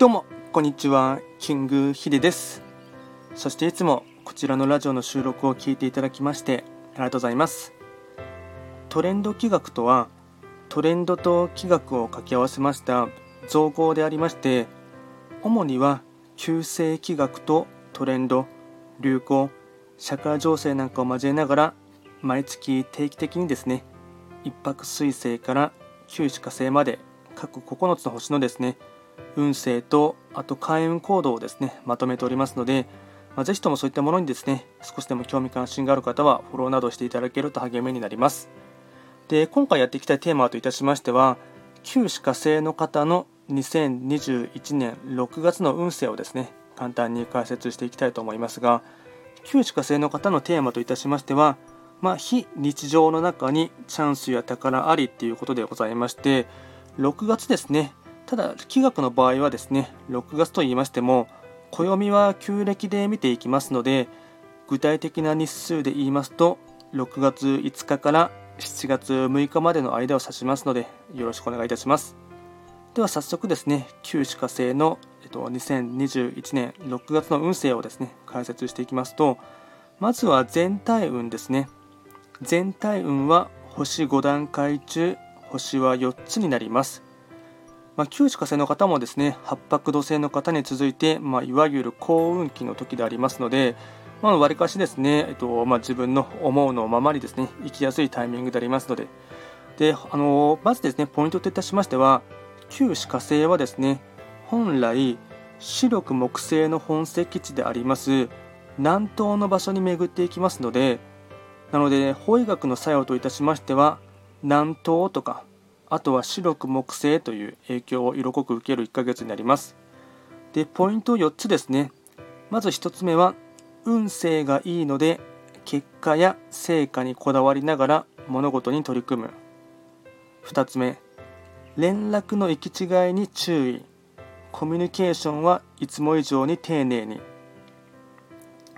どうもこんにちは。キングヒデです。そしていつもこちらのラジオの収録を聞いていただきましてありがとうございます。トレンド企画とはトレンドと企画を掛け合わせました造語でありまして主には旧世企画とトレンド流行社会情勢なんかを交えながら毎月定期的にですね一泊水星から九死火星まで各9つの星のですね運勢とあと開運行動をですねまとめておりますので、まあ、ぜひともそういったものにですね少しでも興味関心がある方はフォローなどしていただけると励みになります。で今回やっていきたいテーマといたしましては旧歯科生の方の2021年6月の運勢をですね簡単に解説していきたいと思いますが旧歯科生の方のテーマといたしましてはまあ、非日常の中にチャンスや宝ありっていうことでございまして6月ですねただ、気学の場合はですね、6月と言いましても、暦は旧暦で見ていきますので、具体的な日数で言いますと、6月5日から7月6日までの間を指しますので、よろしくお願いいたします。では早速ですね、旧歯科星の、えっと、2021年6月の運勢をですね、解説していきますと、まずは全体運ですね。全体運は星5段階中、星は4つになります。まあ、旧歯科生の方もですね八白土星の方に続いて、まあ、いわゆる幸運期の時でありますので、まあ、割かしですね、えっとまあ、自分の思うのままにですね生きやすいタイミングでありますので。であのまずですねポイントといたしましては旧歯科星はですね本来視力木星の本石地であります南東の場所に巡っていきますのでなので法医学の作用といたしましては南東とかあとは白く木星という影響を色濃く受ける1ヶ月になります。で、ポイント4つですね。まず1つ目は、運勢がいいので、結果や成果にこだわりながら物事に取り組む。2つ目、連絡の行き違いに注意。コミュニケーションはいつも以上に丁寧に。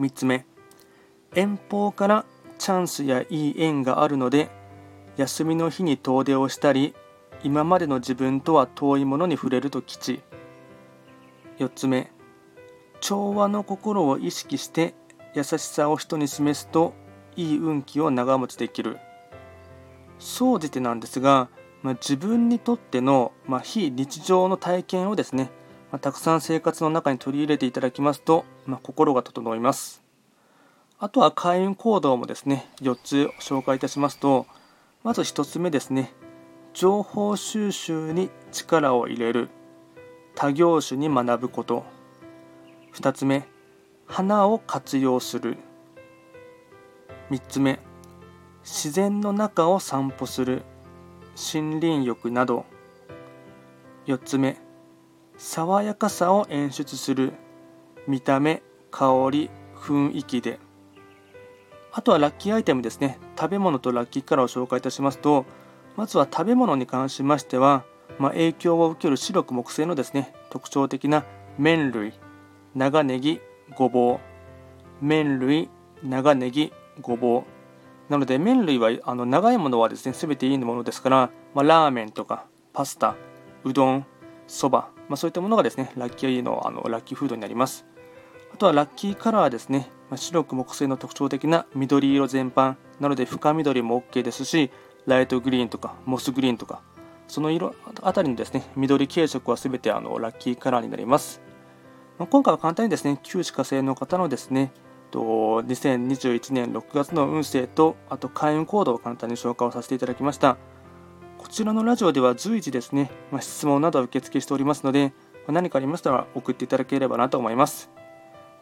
3つ目、遠方からチャンスやいい縁があるので休みの日に遠出をしたり今までの自分とは遠いものに触れると吉。4つ目調和の心を意識して優しさを人に示すといい運気を長持ちできる。総じてなんですが、まあ、自分にとっての、まあ、非日常の体験をですね、まあ、たくさん生活の中に取り入れていただきますと、ま心が整います。あとは開運行動もですね4つ紹介いたしますとまず1つ目ですね。情報収集に力を入れる。他業種に学ぶこと。2つ目花を活用する。3つ目自然の中を散歩する。森林浴など。4つ目爽やかさを演出する。見た目香り雰囲気で。あとはラッキーアイテムですね。食べ物とラッキーカラーを紹介いたしますと、まずは食べ物に関しましては、まあ、影響を受ける白く木製のですね、特徴的な麺類、長ネギ、ごぼう、麺類、長ネギ、ごぼう。なので麺類はあの長いものはですね、全ていいものですから、まあ、ラーメンとかパスタ、うどん、そば、まあ、そういったものがですね、ラッキーのあのラッキーフードになります。あとはラッキーカラーですね。白く木星の特徴的な緑色全般なので深緑も OK ですし、ライトグリーンとかモスグリーンとか、その色あたりのですね、緑系色は全てあのラッキーカラーになります。今回は簡単にですね、旧歯科星の方のですね、2021年6月の運勢と、あと開運行動を簡単に紹介をさせていただきました。こちらのラジオでは随時ですね、ま質問などを受付しておりますので、何かありましたら送っていただければなと思います。